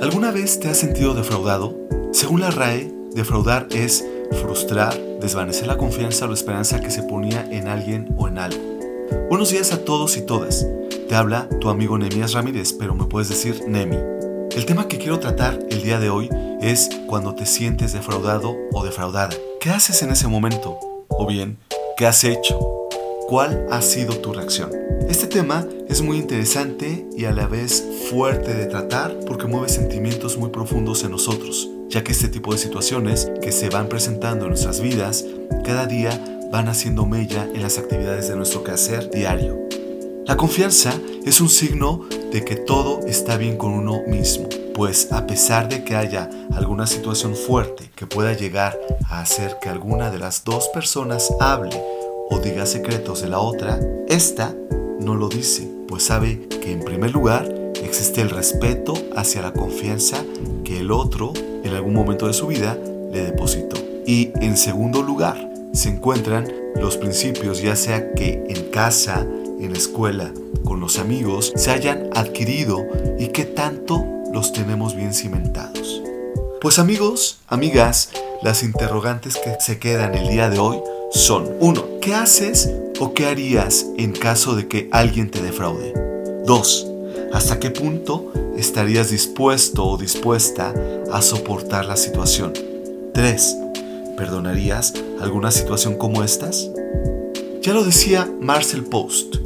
¿Alguna vez te has sentido defraudado? Según la RAE, defraudar es frustrar, desvanecer la confianza o la esperanza que se ponía en alguien o en algo. Buenos días a todos y todas. Te habla tu amigo Nemías Ramírez, pero me puedes decir Nemi. El tema que quiero tratar el día de hoy es cuando te sientes defraudado o defraudada. ¿Qué haces en ese momento? O bien, ¿qué has hecho? ¿Cuál ha sido tu reacción? Este tema es muy interesante y a la vez fuerte de tratar porque mueve sentimientos muy profundos en nosotros, ya que este tipo de situaciones que se van presentando en nuestras vidas cada día van haciendo mella en las actividades de nuestro quehacer diario. La confianza es un signo de que todo está bien con uno mismo, pues a pesar de que haya alguna situación fuerte que pueda llegar a hacer que alguna de las dos personas hable o diga secretos de la otra, esta no lo dice, pues sabe que en primer lugar existe el respeto hacia la confianza que el otro en algún momento de su vida le depositó. Y en segundo lugar se encuentran los principios, ya sea que en casa, en la escuela, con los amigos, se hayan adquirido y que tanto los tenemos bien cimentados. Pues amigos, amigas, las interrogantes que se quedan el día de hoy son 1. ¿Qué haces o qué harías en caso de que alguien te defraude? 2. ¿Hasta qué punto estarías dispuesto o dispuesta a soportar la situación? 3. ¿Perdonarías alguna situación como estas? Ya lo decía Marcel Post,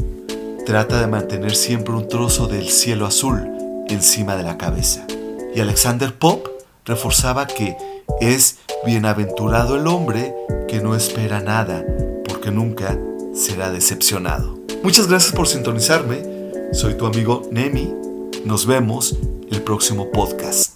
trata de mantener siempre un trozo del cielo azul encima de la cabeza. Y Alexander Pope reforzaba que es bienaventurado el hombre que no espera nada, porque nunca será decepcionado. Muchas gracias por sintonizarme. Soy tu amigo Nemi. Nos vemos el próximo podcast.